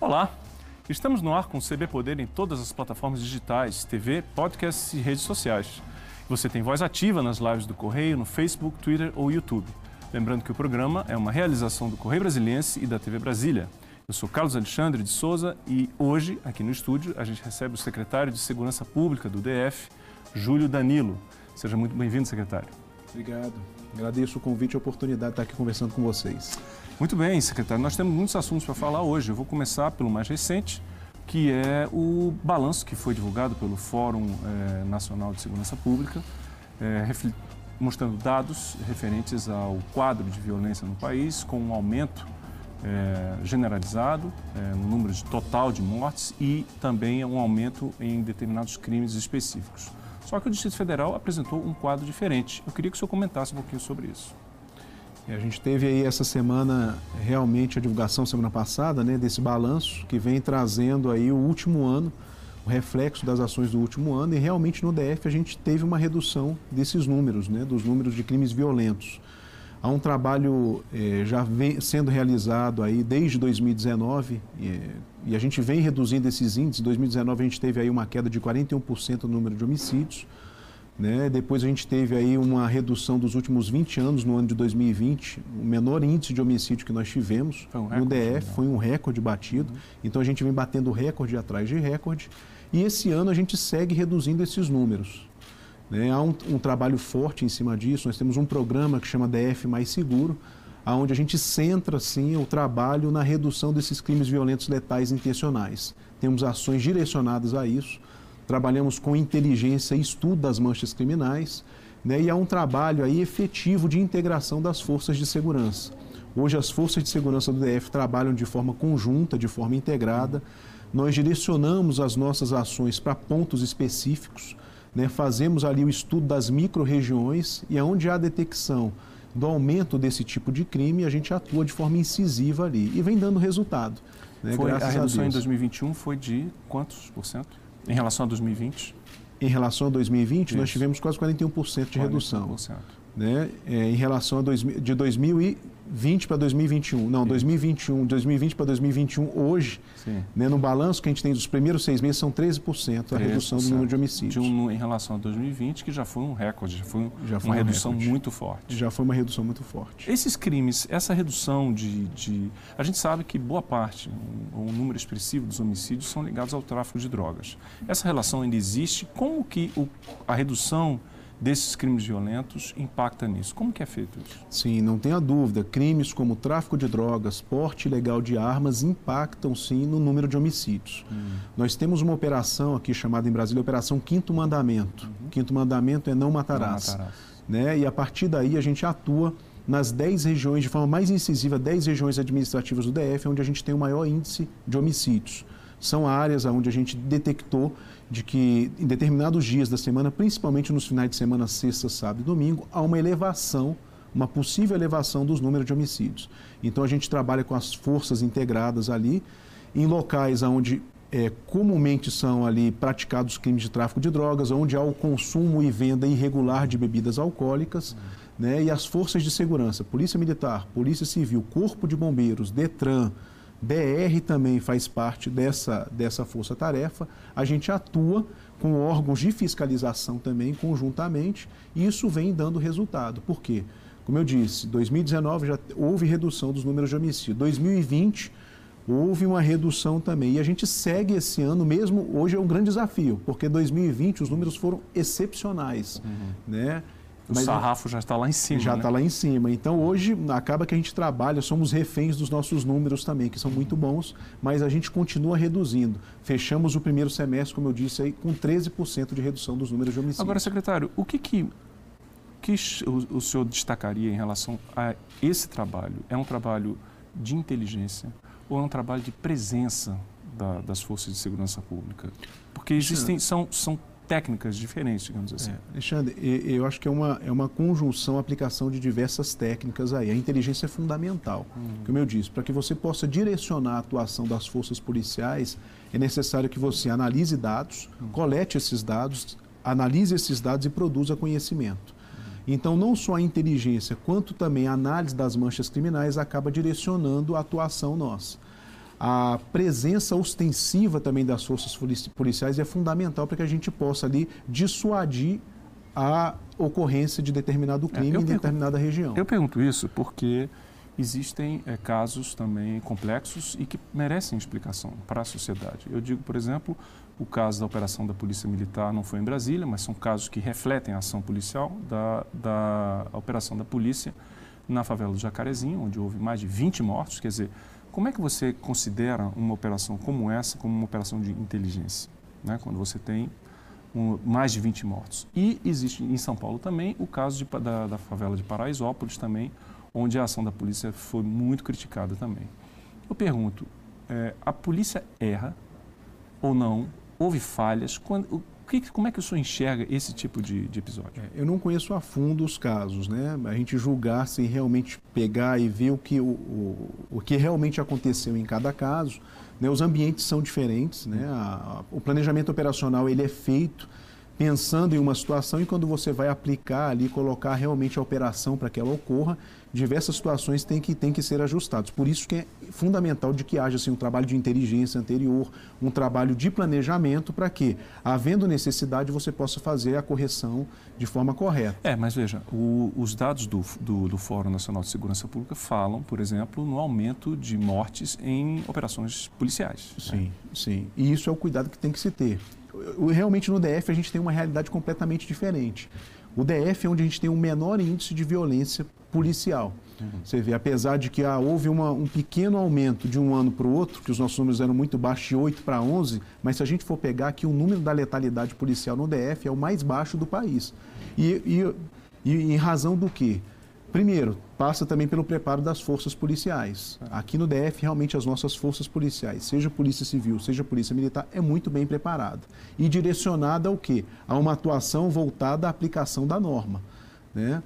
Olá, estamos no ar com o CB Poder em todas as plataformas digitais, TV, podcasts e redes sociais. Você tem voz ativa nas lives do Correio, no Facebook, Twitter ou YouTube. Lembrando que o programa é uma realização do Correio Brasiliense e da TV Brasília. Eu sou Carlos Alexandre de Souza e hoje, aqui no estúdio, a gente recebe o secretário de Segurança Pública do DF, Júlio Danilo. Seja muito bem-vindo, secretário. Obrigado. Agradeço o convite e a oportunidade de estar aqui conversando com vocês. Muito bem, secretário. Nós temos muitos assuntos para falar hoje. Eu vou começar pelo mais recente, que é o balanço que foi divulgado pelo Fórum eh, Nacional de Segurança Pública, eh, mostrando dados referentes ao quadro de violência no país, com um aumento eh, generalizado no número de total de mortes e também um aumento em determinados crimes específicos. Só que o Distrito Federal apresentou um quadro diferente. Eu queria que o senhor comentasse um pouquinho sobre isso. A gente teve aí essa semana realmente a divulgação semana passada, né, desse balanço que vem trazendo aí o último ano, o reflexo das ações do último ano e realmente no DF a gente teve uma redução desses números, né, dos números de crimes violentos. Há um trabalho eh, já vem sendo realizado aí desde 2019 e, e a gente vem reduzindo esses índices. Em 2019 a gente teve aí uma queda de 41% no número de homicídios. Né? Depois a gente teve aí uma redução dos últimos 20 anos, no ano de 2020, o menor índice de homicídio que nós tivemos um no DF, foi um recorde batido. Uhum. Então a gente vem batendo recorde atrás de recorde. E esse ano a gente segue reduzindo esses números. Né? Há um, um, trabalho forte em cima disso. Nós temos um programa que chama DF Mais Seguro, onde a gente centra sim, o trabalho na redução desses crimes violentos letais intencionais. Temos ações direcionadas a isso trabalhamos com inteligência e estudo das manchas criminais, né, e há um trabalho aí efetivo de integração das forças de segurança. Hoje as forças de segurança do DF trabalham de forma conjunta, de forma integrada. Nós direcionamos as nossas ações para pontos específicos, né, fazemos ali o estudo das micro-regiões e aonde há detecção do aumento desse tipo de crime, a gente atua de forma incisiva ali e vem dando resultado. Né, foi, a redução a em 2021 foi de quantos por cento? Em relação a 2020? Em relação a 2020, Isso. nós tivemos quase 41% de 41%. redução. Né? É, em relação a dois, de 2000 e 20 para 2021. Não, 2021, 2020 para 2021, hoje, né, no balanço que a gente tem dos primeiros seis meses, são 13% a redução do número de homicídios. De um, em relação a 2020, que já foi um recorde, já foi, já foi uma redução recorde. muito forte. Já foi uma redução muito forte. Esses crimes, essa redução de. de a gente sabe que boa parte, um, um número expressivo dos homicídios são ligados ao tráfico de drogas. Essa relação ainda existe. Como que o, a redução desses crimes violentos impacta nisso. Como que é feito isso? Sim, não tenha dúvida. Crimes como tráfico de drogas, porte ilegal de armas impactam sim no número de homicídios. Hum. Nós temos uma operação aqui chamada em Brasília Operação Quinto Mandamento. Uhum. Quinto Mandamento é não matarás. Não matarás. Né? E a partir daí a gente atua nas 10 regiões, de forma mais incisiva, 10 regiões administrativas do DF, onde a gente tem o maior índice de homicídios. São áreas onde a gente detectou de que em determinados dias da semana, principalmente nos finais de semana, sexta, sábado e domingo, há uma elevação, uma possível elevação dos números de homicídios. Então a gente trabalha com as forças integradas ali, em locais onde é, comumente são ali praticados crimes de tráfico de drogas, onde há o consumo e venda irregular de bebidas alcoólicas, né, e as forças de segurança, Polícia Militar, Polícia Civil, Corpo de Bombeiros, Detran, BR também faz parte dessa, dessa força-tarefa. A gente atua com órgãos de fiscalização também conjuntamente e isso vem dando resultado. Por quê? Como eu disse, 2019 já houve redução dos números de homicídio. 2020 houve uma redução também. E a gente segue esse ano mesmo, hoje é um grande desafio, porque 2020 os números foram excepcionais. Uhum. Né? O Mas sarrafo já está lá em cima. Já está né? lá em cima. Então hoje acaba que a gente trabalha, somos reféns dos nossos números também, que são muito bons, mas a gente continua reduzindo. Fechamos o primeiro semestre, como eu disse, aí, com 13% de redução dos números de homicídios. Agora, secretário, o que, que, que o, o senhor destacaria em relação a esse trabalho? É um trabalho de inteligência ou é um trabalho de presença da, das forças de segurança pública? Porque existem, são, são técnicas diferentes, digamos assim. É, Alexandre, eu acho que é uma, é uma conjunção, aplicação de diversas técnicas aí. A inteligência é fundamental. Uhum. Como eu disse, para que você possa direcionar a atuação das forças policiais, é necessário que você analise dados, uhum. colete esses dados, analise esses dados e produza conhecimento. Uhum. Então, não só a inteligência, quanto também a análise das manchas criminais acaba direcionando a atuação nossa. A presença ostensiva também das forças policiais é fundamental para que a gente possa ali dissuadir a ocorrência de determinado é, crime é, em determinada região. Eu pergunto isso porque existem é, casos também complexos e que merecem explicação para a sociedade. Eu digo, por exemplo, o caso da operação da Polícia Militar não foi em Brasília, mas são casos que refletem a ação policial da, da operação da polícia na favela do Jacarezinho, onde houve mais de 20 mortos. Quer dizer, como é que você considera uma operação como essa como uma operação de inteligência? Né? Quando você tem um, mais de 20 mortos. E existe em São Paulo também o caso de, da, da favela de Paraisópolis também, onde a ação da polícia foi muito criticada também. Eu pergunto, é, a polícia erra ou não? Houve falhas? Quando, que, como é que o senhor enxerga esse tipo de, de episódio? É, eu não conheço a fundo os casos, né? A gente julgar sem realmente pegar e ver o que, o, o, o que realmente aconteceu em cada caso. Né? Os ambientes são diferentes, né? A, a, o planejamento operacional ele é feito pensando em uma situação e quando você vai aplicar ali, colocar realmente a operação para que ela ocorra, diversas situações têm que, têm que ser ajustadas. Por isso que é fundamental de que haja assim, um trabalho de inteligência anterior, um trabalho de planejamento para que, havendo necessidade, você possa fazer a correção de forma correta. É, mas veja, o, os dados do, do, do Fórum Nacional de Segurança Pública falam, por exemplo, no aumento de mortes em operações policiais. Sim, né? sim. E isso é o cuidado que tem que se ter realmente no DF a gente tem uma realidade completamente diferente. O DF é onde a gente tem um menor índice de violência policial. Uhum. Você vê, apesar de que ah, houve uma, um pequeno aumento de um ano para o outro, que os nossos números eram muito baixos, de 8 para 11, mas se a gente for pegar que o número da letalidade policial no DF é o mais baixo do país. E, e, e em razão do quê? Primeiro, passa também pelo preparo das forças policiais. Aqui no DF, realmente as nossas forças policiais, seja Polícia Civil, seja Polícia Militar, é muito bem preparada. E direcionada ao quê? A uma atuação voltada à aplicação da norma. Né?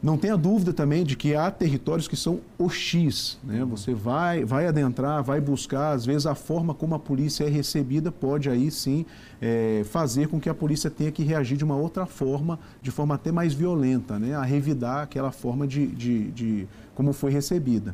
Não tenha dúvida também de que há territórios que são hostis. Né? Você vai, vai adentrar, vai buscar, às vezes a forma como a polícia é recebida pode aí sim é, fazer com que a polícia tenha que reagir de uma outra forma, de forma até mais violenta, né? a revidar aquela forma de, de, de como foi recebida.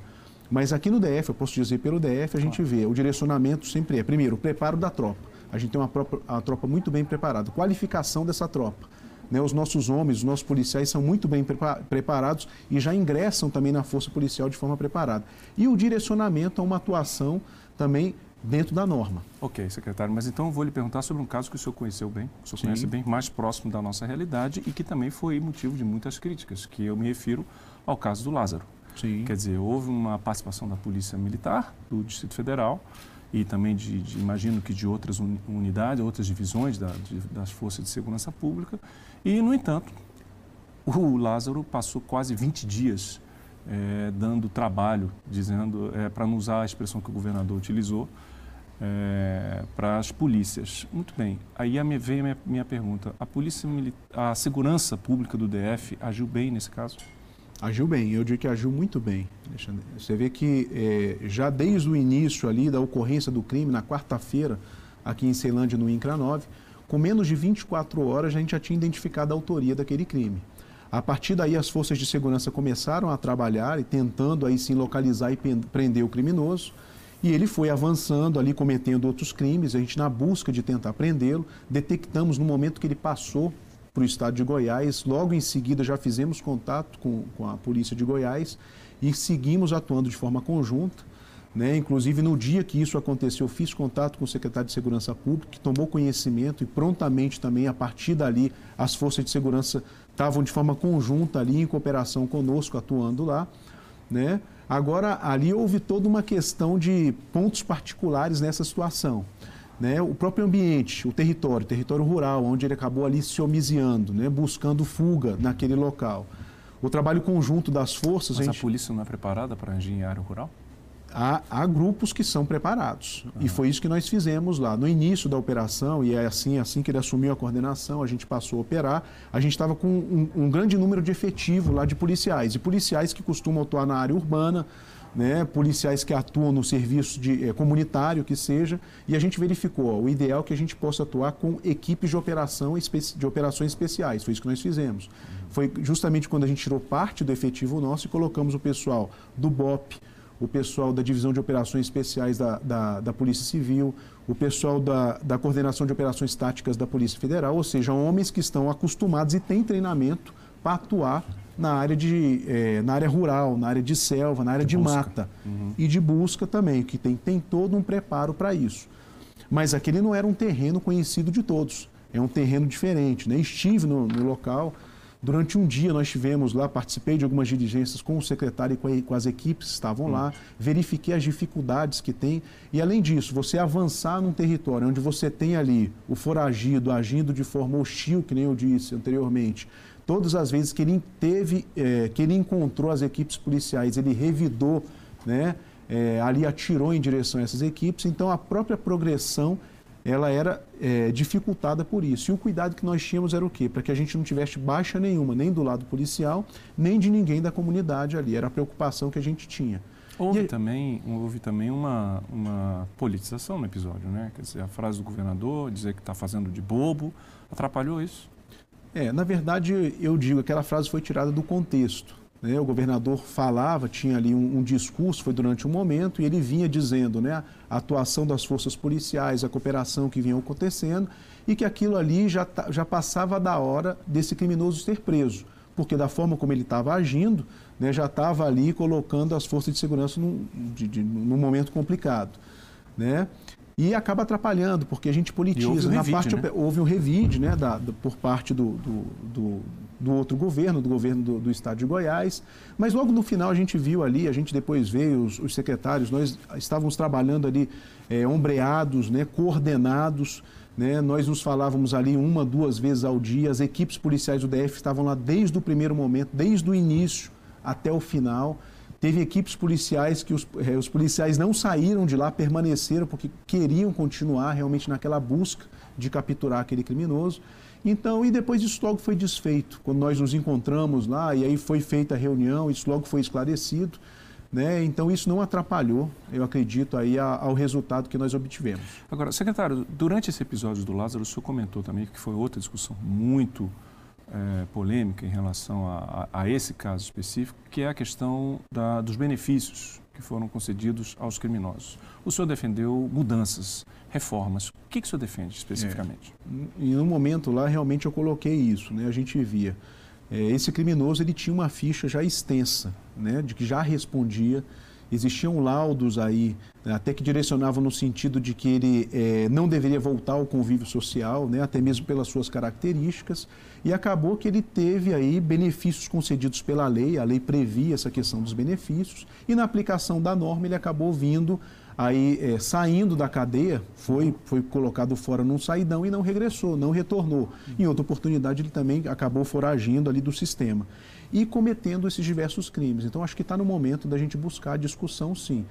Mas aqui no DF, eu posso dizer pelo DF, a gente vê, o direcionamento sempre é, primeiro, o preparo da tropa. A gente tem uma, uma tropa muito bem preparada, qualificação dessa tropa. Né, os nossos homens, os nossos policiais são muito bem preparados e já ingressam também na força policial de forma preparada. E o direcionamento a uma atuação também dentro da norma. Ok, secretário, mas então eu vou lhe perguntar sobre um caso que o senhor conheceu bem, o senhor Sim. conhece bem, mais próximo da nossa realidade e que também foi motivo de muitas críticas, que eu me refiro ao caso do Lázaro. Sim. Quer dizer, houve uma participação da Polícia Militar do Distrito Federal e também de, de imagino que de outras unidades, outras divisões da, de, das forças de segurança pública. E, no entanto, o Lázaro passou quase 20 dias é, dando trabalho, dizendo, é, para não usar a expressão que o governador utilizou, é, para as polícias. Muito bem, aí a minha, veio a minha, minha pergunta. A, polícia, a segurança pública do DF agiu bem nesse caso? Agiu bem, eu digo que agiu muito bem. Você vê que é, já desde o início ali da ocorrência do crime, na quarta-feira, aqui em Ceilândia, no INCRA 9, com menos de 24 horas a gente já tinha identificado a autoria daquele crime. A partir daí as forças de segurança começaram a trabalhar e tentando aí sim localizar e prender o criminoso. E ele foi avançando ali, cometendo outros crimes. A gente, na busca de tentar prendê-lo, detectamos no momento que ele passou para o estado de Goiás. Logo em seguida, já fizemos contato com, com a polícia de Goiás e seguimos atuando de forma conjunta. Né? Inclusive, no dia que isso aconteceu, fiz contato com o secretário de Segurança Pública, que tomou conhecimento e prontamente também, a partir dali, as forças de segurança estavam de forma conjunta ali, em cooperação conosco, atuando lá. Né? Agora, ali houve toda uma questão de pontos particulares nessa situação né, o próprio ambiente, o território, o território rural, onde ele acabou ali se homiziando, né, buscando fuga naquele local. O trabalho conjunto das forças. Mas a, gente... a polícia não é preparada para agir em área rural? Há, há, grupos que são preparados. Uhum. E foi isso que nós fizemos lá. No início da operação, e é assim, assim que ele assumiu a coordenação, a gente passou a operar, a gente estava com um, um grande número de efetivo lá de policiais. E policiais que costumam atuar na área urbana, né, policiais que atuam no serviço de, é, comunitário que seja, e a gente verificou, ó, o ideal é que a gente possa atuar com equipes de operação de operações especiais, foi isso que nós fizemos. Foi justamente quando a gente tirou parte do efetivo nosso e colocamos o pessoal do BOP, o pessoal da Divisão de Operações Especiais da, da, da Polícia Civil, o pessoal da, da Coordenação de Operações Táticas da Polícia Federal, ou seja, homens que estão acostumados e têm treinamento para atuar na área, de, é, na área rural, na área de selva, na área de, de mata uhum. e de busca também, que tem, tem todo um preparo para isso. Mas aquele não era um terreno conhecido de todos, é um terreno diferente. Né? Estive no, no local, Durante um dia nós tivemos lá, participei de algumas diligências com o secretário e com, a, com as equipes que estavam lá, verifiquei as dificuldades que tem e além disso, você avançar num território onde você tem ali o foragido agindo de forma hostil, que nem eu disse anteriormente, todas as vezes que ele teve, é, que ele encontrou as equipes policiais, ele revidou, né, é, ali atirou em direção a essas equipes, então a própria progressão ela era é, dificultada por isso. E o cuidado que nós tínhamos era o quê? Para que a gente não tivesse baixa nenhuma, nem do lado policial, nem de ninguém da comunidade ali. Era a preocupação que a gente tinha. Houve e... também, houve também uma, uma politização no episódio, né? Quer dizer, a frase do governador, dizer que está fazendo de bobo, atrapalhou isso? É, na verdade, eu digo, aquela frase foi tirada do contexto. Né? O governador falava, tinha ali um, um, discurso, foi durante um momento, e ele vinha dizendo né, a atuação das forças policiais, a cooperação que vinha acontecendo, e que aquilo ali já, já passava da hora desse criminoso ser preso, porque da forma como ele estava agindo, né, já estava ali colocando as forças de segurança num, de, de, num momento complicado. Né? E acaba atrapalhando, porque a gente politiza. houve, um revide, parte, né? houve um revide né, da, do, por parte do, do, do, do, outro governo, do governo do, do, estado de Goiás. Mas logo no final a gente viu ali, a gente depois veio, os, os secretários, nós estávamos trabalhando ali é, ombreados, né, coordenados. Né, nós nos falávamos ali uma, duas vezes ao dia. As equipes policiais do DF estavam lá desde o primeiro momento, desde o início até o final. Teve equipes policiais que os, eh, os, policiais não saíram de lá, permaneceram porque queriam continuar realmente naquela busca de capturar aquele criminoso. Então, e depois isso logo foi desfeito. Quando nós nos encontramos lá, e aí foi feita a reunião, isso logo foi esclarecido. Né? Então, isso não atrapalhou, eu acredito, aí ao resultado que nós obtivemos. Agora, secretário, durante esse episódio do Lázaro, o senhor comentou também que foi outra discussão muito é, polêmica em relação a, a, a, esse caso específico, que é a questão da, dos benefícios que foram concedidos aos criminosos. O senhor defendeu mudanças, reformas. O que, que o senhor defende especificamente? É. No momento lá, realmente eu coloquei isso. Né? A gente via. É, esse criminoso ele tinha uma ficha já extensa, né? de que já respondia Existiam laudos aí, né, até que direcionavam no sentido de que ele é, não deveria voltar ao convívio social, né, até mesmo pelas suas características, e acabou que ele teve aí benefícios concedidos pela lei, a lei previa essa questão dos benefícios, e na aplicação da norma ele acabou vindo aí é, saindo da cadeia, foi, foi colocado fora num saidão e não regressou, não retornou. Em outra oportunidade ele também acabou foragindo ali do sistema e cometendo esses diversos crimes. Então, acho que está no momento da gente buscar a discussão, sim.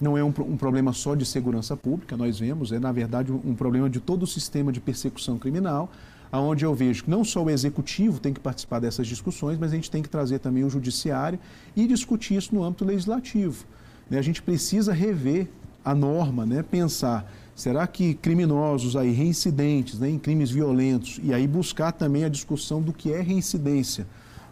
Não é um, um, problema só de segurança pública, nós vemos, é, na verdade, um problema de todo o sistema de persecução criminal, aonde eu vejo que não só o executivo tem que participar dessas discussões, mas a gente tem que trazer também o judiciário e discutir isso no âmbito legislativo. Né? A gente precisa rever a norma, né? pensar Será que criminosos aí, reincidentes né, em crimes violentos, e aí buscar também a discussão do que é reincidência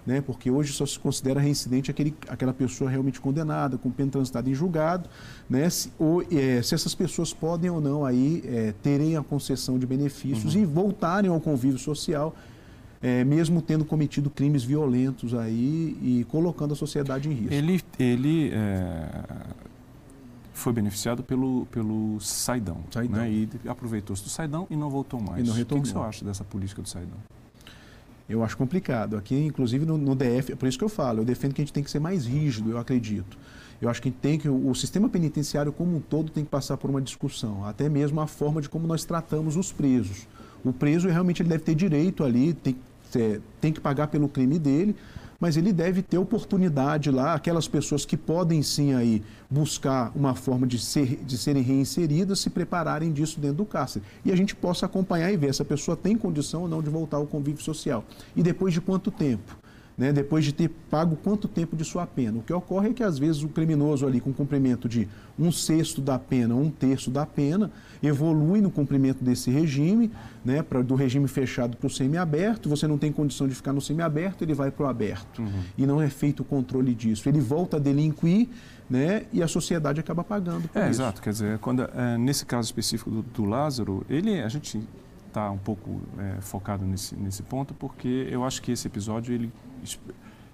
né? porque hoje só se considera reincidente aquele, aquela pessoa realmente condenada, com pena transitada em julgado, né? se, ou, é, se essas pessoas podem ou não aí, é, terem a concessão de benefícios uhum. e voltarem ao convívio social, é, mesmo tendo cometido crimes violentos aí e colocando a sociedade em risco. Ele, ele é, foi beneficiado pelo, pelo Saidão, Saidão. Né? e aproveitou-se do Saidão e não voltou mais. E não retornou. O que, que senhor acha dessa política do Saidão? Eu acho complicado. Aqui, inclusive, no, no, DF, é por isso que eu falo, eu defendo que a gente tem que ser mais rígido, eu acredito. Eu acho que tem que o, o sistema penitenciário como um todo tem que passar por uma discussão, até mesmo a forma de como nós tratamos os presos. O preso realmente ele deve ter direito ali, tem, é, tem que pagar pelo crime dele, mas ele deve ter oportunidade lá, aquelas pessoas que podem sim aí buscar uma forma de, ser, de serem reinseridas, se prepararem disso dentro do cárcere. E a gente possa acompanhar e ver se a pessoa tem condição ou não de voltar ao convívio social. E depois de quanto tempo? Né, depois de ter pago quanto tempo de sua pena. O que ocorre é que, às vezes, o criminoso ali, com cumprimento de um sexto da pena, um terço da pena, evolui no cumprimento desse regime, né, pra, do regime fechado para o semiaberto. Você não tem condição de ficar no semiaberto, ele vai para o aberto. Uhum. E não é feito o controle disso. Ele volta a delinquir né, e a sociedade acaba pagando por é, isso. Exato, quer dizer, quando, é, nesse caso específico do, do Lázaro, ele, a gente está um pouco é, focado nesse, nesse ponto, porque eu acho que esse episódio ele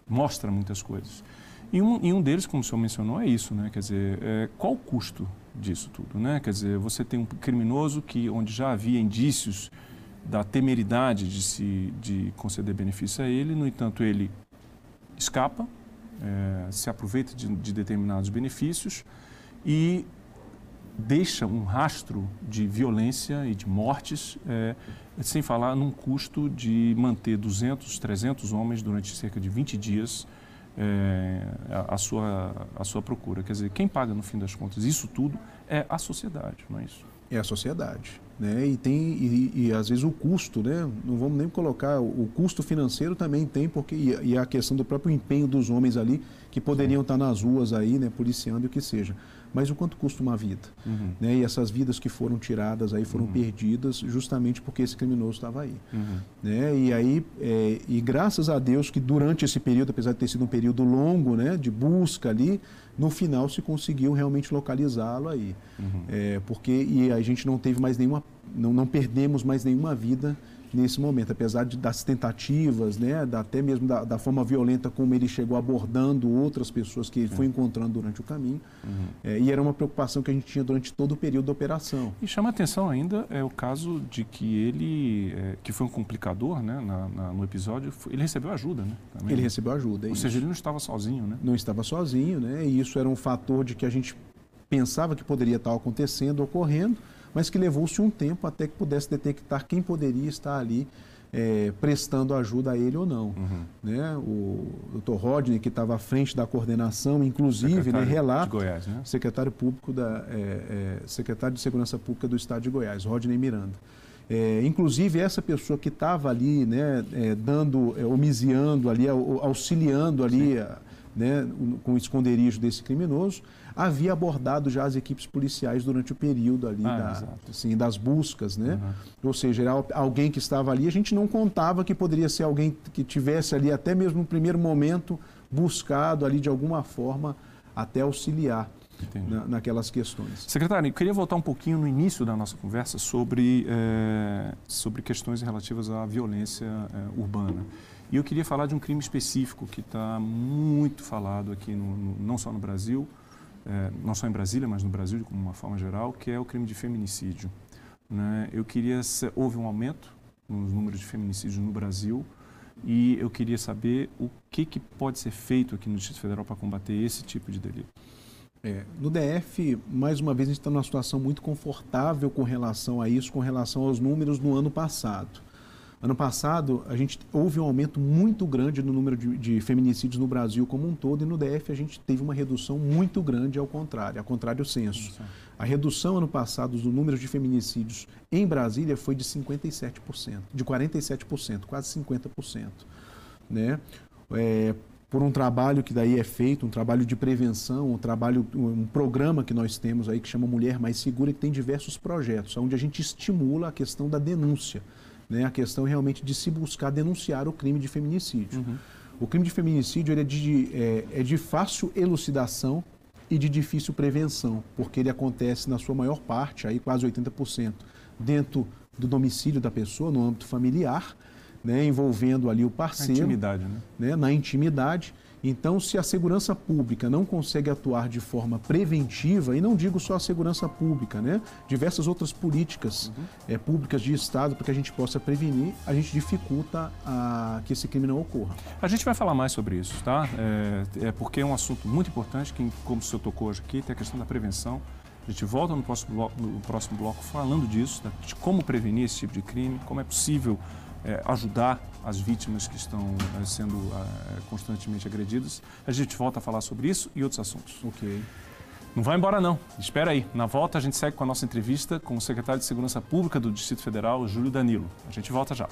mostra muitas coisas. E um, e um deles, como o senhor mencionou, é isso, né? Quer dizer, é, qual o custo disso tudo, né? Quer dizer, você tem um criminoso que, onde já havia indícios da temeridade de se de conceder benefício a ele, no entanto, ele escapa, é, se aproveita de, de determinados benefícios e deixa um rastro de violência e de mortes, é, sem falar num custo de manter 200, 300 homens durante cerca de 20 dias é, a, a, sua, a sua procura. Quer dizer, quem paga no fim das contas isso tudo é a sociedade, não é isso? É a sociedade. Né? E tem e, e, às vezes o custo, né? Não vamos nem colocar o custo financeiro também tem porque e, e a questão do próprio empenho dos homens ali que poderiam Sim. estar nas ruas aí, né, policiando e o que seja mas o quanto custa uma vida. Uhum. Né? E essas vidas que foram tiradas aí foram uhum. perdidas justamente porque esse criminoso estava aí. Uhum. Né? E aí, é, e graças a Deus que durante esse período, apesar de ter sido um período longo né, de busca ali, no final se conseguiu realmente localizá-lo aí. Uhum. É, porque e a gente não teve mais nenhuma, não, não perdemos mais nenhuma vida nesse momento, apesar de, das tentativas, né, da, até mesmo da, da, forma violenta como ele chegou abordando outras pessoas que ele foi encontrando durante o caminho. Uhum. É, e era uma preocupação que a gente tinha durante todo o período da operação. E chama atenção ainda é o caso de que ele, é, que foi um complicador né, na, na, no episódio, ele recebeu ajuda, né? Também. Ele recebeu ajuda. É Ou isso. seja, ele não estava sozinho, né? Não estava sozinho, né? E isso era um fator de que a gente pensava que poderia estar acontecendo, ocorrendo mas que levou-se um tempo até que pudesse detectar quem poderia estar ali é, prestando ajuda a ele ou não. Uhum. Né? O Dr. Rodney, que estava à frente da coordenação, inclusive, né, relata, Goiás, né? secretário público da é, é, secretário de Segurança Pública do Estado de Goiás, Rodney Miranda. É, inclusive essa pessoa que estava ali, né, é, dando, é, homiciando ali, auxiliando ali, né, com o esconderijo desse criminoso, havia abordado já as equipes policiais durante o período ali ah, da, assim, das buscas, né? Uhum. Ou seja, era alguém que estava ali, a gente não contava que poderia ser alguém que tivesse ali até mesmo no primeiro momento buscado ali de alguma forma até auxiliar. Na, naquelas questões. Secretário, eu queria voltar um pouquinho no início da nossa conversa sobre, é, sobre questões relativas à violência é, urbana. E eu queria falar de um crime específico que está muito falado aqui, no, no, não só no Brasil, é, não só em Brasília, mas no Brasil de uma forma geral, que é o crime de feminicídio. Né? Eu queria houve um aumento nos números de feminicídios no Brasil e eu queria saber o que, que pode ser feito aqui no Distrito Federal para combater esse tipo de delito. É, no DF, mais uma vez, a gente está numa situação muito confortável com relação a isso, com relação aos números no ano passado. Ano passado, a gente houve um aumento muito grande no número de, de, feminicídios no Brasil como um todo, e no DF a gente teve uma redução muito grande ao contrário, ao contrário senso. A redução ano passado do número de feminicídios em Brasília foi de 57%, de 47%, quase 50%. Né? É, por um trabalho que daí é feito, um trabalho de prevenção, um trabalho, um programa que nós temos aí que chama Mulher Mais Segura, que tem diversos projetos, onde a gente estimula a questão da denúncia né, a questão realmente de se buscar denunciar o crime de feminicídio. Uhum. O crime de feminicídio é, de, é, é de fácil elucidação e de difícil prevenção, porque ele acontece na sua maior parte, aí quase 80%, dentro do domicílio da pessoa, no âmbito familiar, né, envolvendo ali o parceiro. Na intimidade, né? né? Na intimidade. Então, se a segurança pública não consegue atuar de forma preventiva, e não digo só a segurança pública, né? diversas outras políticas uhum. é, públicas de Estado para que a gente possa prevenir, a gente dificulta a, que esse crime não ocorra. A gente vai falar mais sobre isso, tá? É, é porque é um assunto muito importante, que, como o senhor tocou hoje aqui, tem a questão da prevenção. A gente volta no próximo bloco, no próximo bloco falando disso, de como prevenir esse tipo de crime, como é possível é, ajudar as vítimas que estão é, sendo é, constantemente agredidas. A gente volta a falar sobre isso e outros assuntos. Ok. Não vai embora não. Espera aí. Na volta a gente segue com a nossa entrevista com o secretário de Segurança Pública do Distrito Federal, Júlio Danilo. A gente volta já.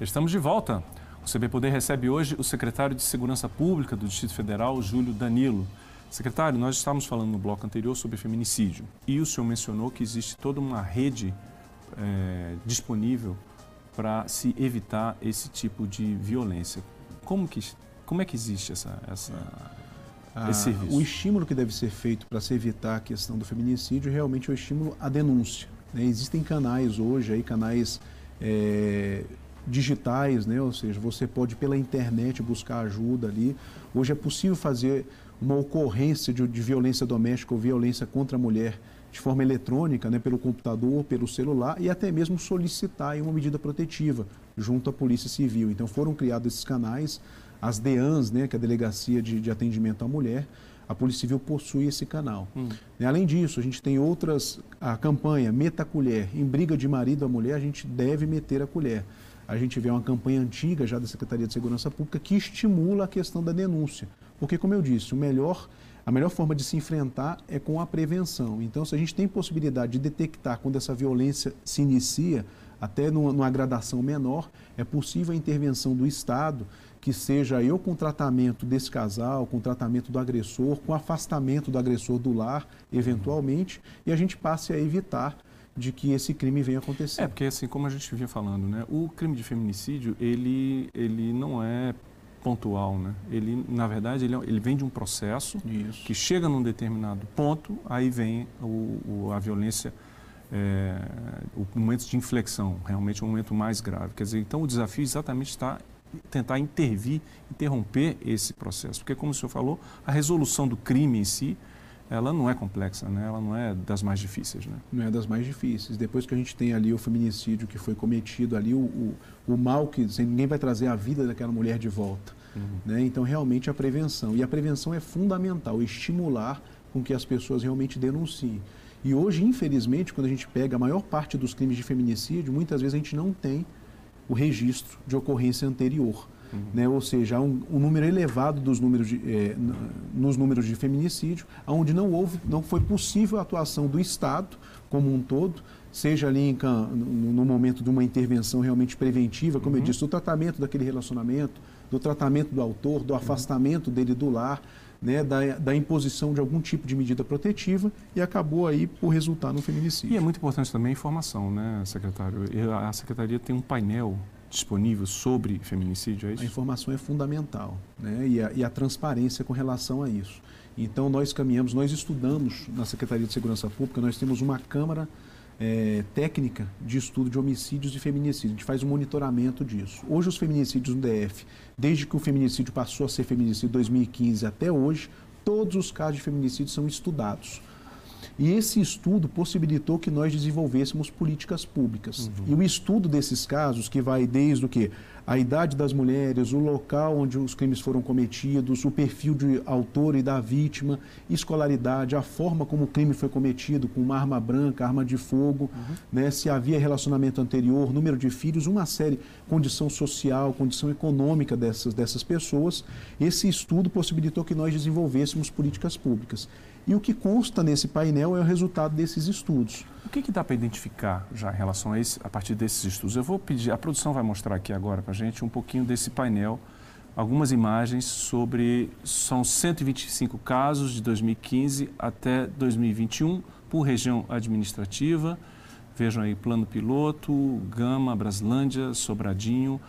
Estamos de volta. O CB Poder recebe hoje o secretário de Segurança Pública do Distrito Federal, Júlio Danilo. Secretário, nós estávamos falando no bloco anterior sobre feminicídio e o senhor mencionou que existe toda uma rede é, disponível para se evitar esse tipo de violência. Como, que, como é que existe essa, essa, ah, esse serviço? O estímulo que deve ser feito para se evitar a questão do feminicídio realmente é o estímulo à denúncia. Né? Existem canais hoje, aí, canais é, digitais, né? ou seja, você pode pela internet buscar ajuda ali. Hoje é possível fazer uma ocorrência de, de violência doméstica ou violência contra a mulher de forma eletrônica, né, pelo computador, pelo celular e até mesmo solicitar uma medida protetiva junto à Polícia Civil. Então foram criados esses canais, as DEANs, né, que é a Delegacia de, de Atendimento à Mulher, a Polícia Civil possui esse canal. Hum. Além disso, a gente tem outras, a campanha Meta a Colher, em briga de marido a mulher, a gente deve meter a colher a gente vê uma campanha antiga já da Secretaria de Segurança Pública que estimula a questão da denúncia. Porque, como eu disse, o melhor, a melhor forma de se enfrentar é com a prevenção. Então, se a gente tem possibilidade de detectar quando essa violência se inicia, até numa, numa gradação menor, é possível a intervenção do Estado, que seja eu com tratamento desse casal, com tratamento do agressor, com afastamento do agressor do lar, eventualmente, e a gente passe a evitar de que esse crime venha acontecer. É, porque assim, como a gente vinha falando, né, o crime de feminicídio, ele, ele não é pontual, né? Ele, na verdade, ele, é, ele vem de um processo Isso. que chega num determinado ponto, aí vem o, o a violência, é, o momento de inflexão, realmente é um momento mais grave. Quer dizer, então o desafio exatamente está tentar intervir, interromper esse processo, porque como o senhor falou, a resolução do crime em si, ela não é complexa, né? ela não é das mais difíceis. Né? Não é das mais difíceis. Depois que a gente tem ali o feminicídio que foi cometido, ali o, o, o mal que ninguém vai trazer a vida daquela mulher de volta. Uhum. Né? Então, realmente, a prevenção. E a prevenção é fundamental, estimular com que as pessoas realmente denunciem. E hoje, infelizmente, quando a gente pega a maior parte dos crimes de feminicídio, muitas vezes a gente não tem o registro de ocorrência anterior. Uhum. Né? Ou seja, há um, um, número elevado dos números de, é, nos números de feminicídio, onde não houve, não foi possível a atuação do Estado como um todo, seja ali em, no, no, momento de uma intervenção realmente preventiva, como uhum. eu disse, do tratamento daquele relacionamento, do tratamento do autor, do afastamento dele do lar, né, da, da, imposição de algum tipo de medida protetiva e acabou aí por resultar no feminicídio. E é muito importante também a informação, né, secretário? A Secretaria tem um painel disponível sobre feminicídio, é isso? A informação é fundamental né? e, a, e a transparência com relação a isso. Então, nós caminhamos, nós estudamos na Secretaria de Segurança Pública, nós temos uma Câmara é, técnica de estudo de homicídios e feminicídios. A gente faz um monitoramento disso. Hoje, os feminicídios no DF, desde que o feminicídio passou a ser feminicídio em 2015 até hoje, todos os casos de feminicídio são estudados. E esse estudo possibilitou que nós desenvolvêssemos políticas públicas. Uhum. E o estudo desses casos, que vai desde o que? A idade das mulheres, o local onde os crimes foram cometidos, o perfil de autor e da vítima, escolaridade, a forma como o crime foi cometido, com uma arma branca, arma de fogo, uhum. né, se havia relacionamento anterior, número de filhos, uma série, condição social, condição econômica dessas, dessas pessoas. Esse estudo possibilitou que nós desenvolvêssemos políticas públicas. E o que consta nesse painel é o resultado desses estudos. O que, que dá para identificar já em relação a, esse, a partir desses estudos? Eu vou pedir, a produção vai mostrar aqui agora para a gente um pouquinho desse painel, algumas imagens sobre, são 125 casos de 2015 até 2021 por região administrativa. Vejam aí, plano piloto, Gama, Braslândia, Sobradinho.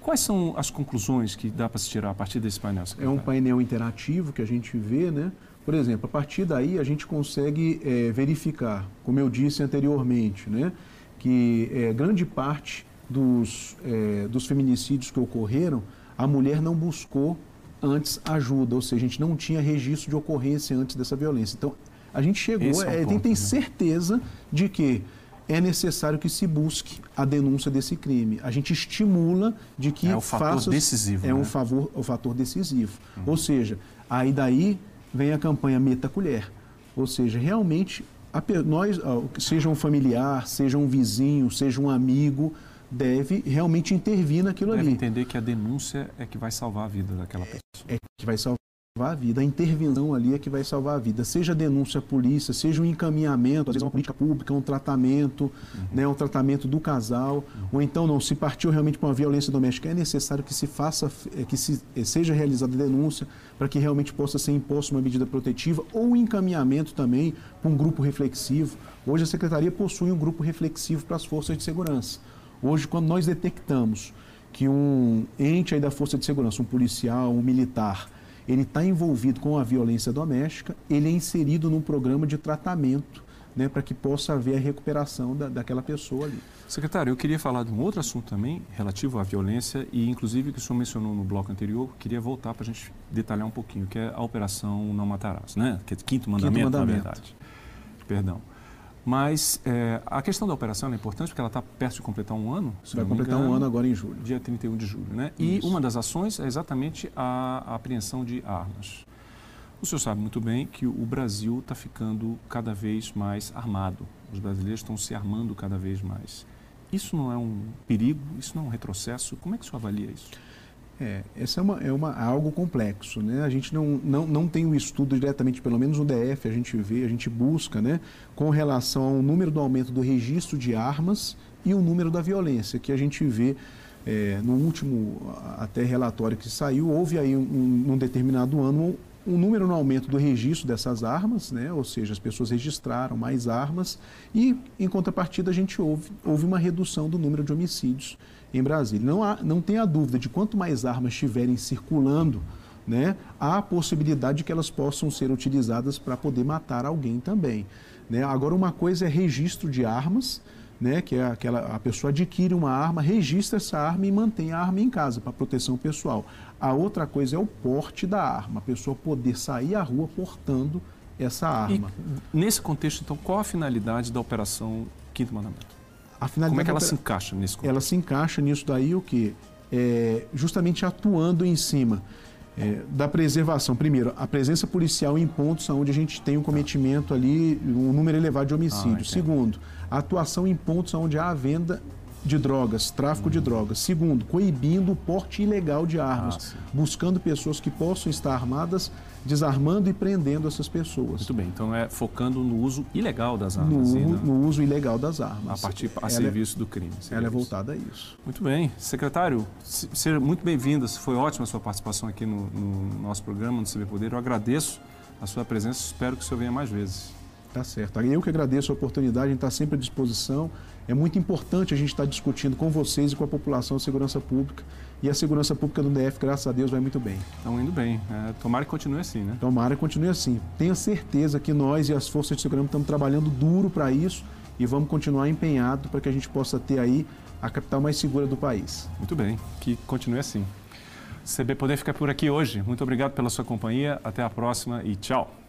Quais são as conclusões que dá para se tirar a partir desse painel? Secretário? É um painel interativo que a gente vê, né? Por exemplo, a partir daí a gente consegue é, verificar, como eu disse anteriormente, né, que é, grande parte dos, é, dos feminicídios que ocorreram, a mulher não buscou antes ajuda, ou seja, a gente não tinha registro de ocorrência antes dessa violência. Então, a gente chegou, é, é ponto, tem, né? certeza de que é necessário que se busque a denúncia desse crime. A gente estimula de que é o fator faça, decisivo, é né? um favor, o fator decisivo. Uhum. Ou seja, aí daí vem a campanha Meta Colher. Ou seja, realmente, a, nós, seja um familiar, seja um vizinho, seja um amigo, deve realmente intervir naquilo deve ali. entender que a denúncia é que vai salvar a vida daquela pessoa. É, é que vai salvar a vida. A intervenção ali é que vai salvar a vida. Seja a denúncia à polícia, seja um encaminhamento, às vezes uma política pública, um tratamento, uhum. né, um tratamento do casal, uhum. ou então não, se partiu realmente para uma violência doméstica, é necessário que se faça, é, que se, é, seja realizada a denúncia para que realmente possa ser imposta uma medida protetiva ou um encaminhamento também para um grupo reflexivo. Hoje a Secretaria possui um grupo reflexivo para as forças de segurança. Hoje, quando nós detectamos que um ente aí da força de segurança, um policial, um militar, ele está envolvido com a violência doméstica, ele é inserido num programa de tratamento né, para que possa haver a recuperação da, daquela pessoa ali. Secretário, eu queria falar de um outro assunto também relativo à violência e, inclusive, que o senhor mencionou no bloco anterior, queria voltar para a gente detalhar um pouquinho, que é a Operação Não Matarás, né? Que é quinto mandamento, quinto mandamento. na verdade. Perdão. Mas é, a questão da operação é importante porque ela está perto de completar um ano. Vai completar engano, um ano agora em julho. Dia 31 de julho, né? E uma das ações é exatamente a, a apreensão de armas. O senhor sabe muito bem que o Brasil está ficando cada vez mais armado. Os brasileiros estão se armando cada vez mais. Isso não é um perigo? Isso não é um retrocesso? Como é que o senhor avalia isso? É, esse é, uma, é uma, algo complexo, né? A gente não, não, não tem um estudo diretamente, pelo menos no DF, a gente vê, a gente busca, né? Com relação ao número do aumento do registro de armas e o número da violência, que a gente vê é, no último até relatório que saiu, houve aí um, um, num determinado ano um número no aumento do registro dessas armas, né? ou seja, as pessoas registraram mais armas, e em contrapartida a gente houve, houve uma redução do número de homicídios em Brasília. Não, há, não tenha dúvida de quanto mais armas estiverem circulando, né, há a possibilidade de que elas possam ser utilizadas para poder matar alguém também. Né? Agora, uma coisa é registro de armas, né, que é aquela a pessoa adquire uma arma, registra essa arma e mantém a arma em casa para proteção pessoal. A outra coisa é o porte da arma, a pessoa poder sair à rua portando essa arma. E, nesse contexto, então, qual a finalidade da operação Quinto Mandamento? Como é que ela se encaixa nisso? Ela se encaixa nisso daí o que? É, justamente atuando em cima é, da preservação. Primeiro, a presença policial em pontos onde a gente tem um cometimento ali, um número elevado de homicídios. Ah, Segundo, a atuação em pontos onde há a venda de drogas, tráfico de drogas. Segundo, coibindo o porte ilegal de armas, ah, buscando pessoas que possam estar armadas, desarmando e prendendo essas pessoas. Muito bem, então é focando no uso ilegal das armas. No, né? no uso ilegal das armas. A partir a ela é serviço é, do crime. Ela é voltada a isso. Muito bem. Secretário, seja muito bem-vindo. Foi ótima a sua participação aqui no, no nosso programa, no CB Poder. Eu agradeço a sua presença, espero que o senhor venha mais vezes. Tá certo. Eu que agradeço a oportunidade, a gente está sempre à disposição. É muito importante a gente estar tá discutindo com vocês e com a população a segurança pública. E a segurança pública do DF, graças a Deus, vai muito bem. Estão indo bem. É, tomara que continue assim, né? Tomara que continue assim. Tenha certeza que nós e as forças de segurança estamos trabalhando duro para isso e vamos continuar empenhados para que a gente possa ter aí a capital mais segura do país. Muito bem. Que continue assim. CB Poder fica por aqui hoje. Muito obrigado pela sua companhia. Até a próxima e tchau.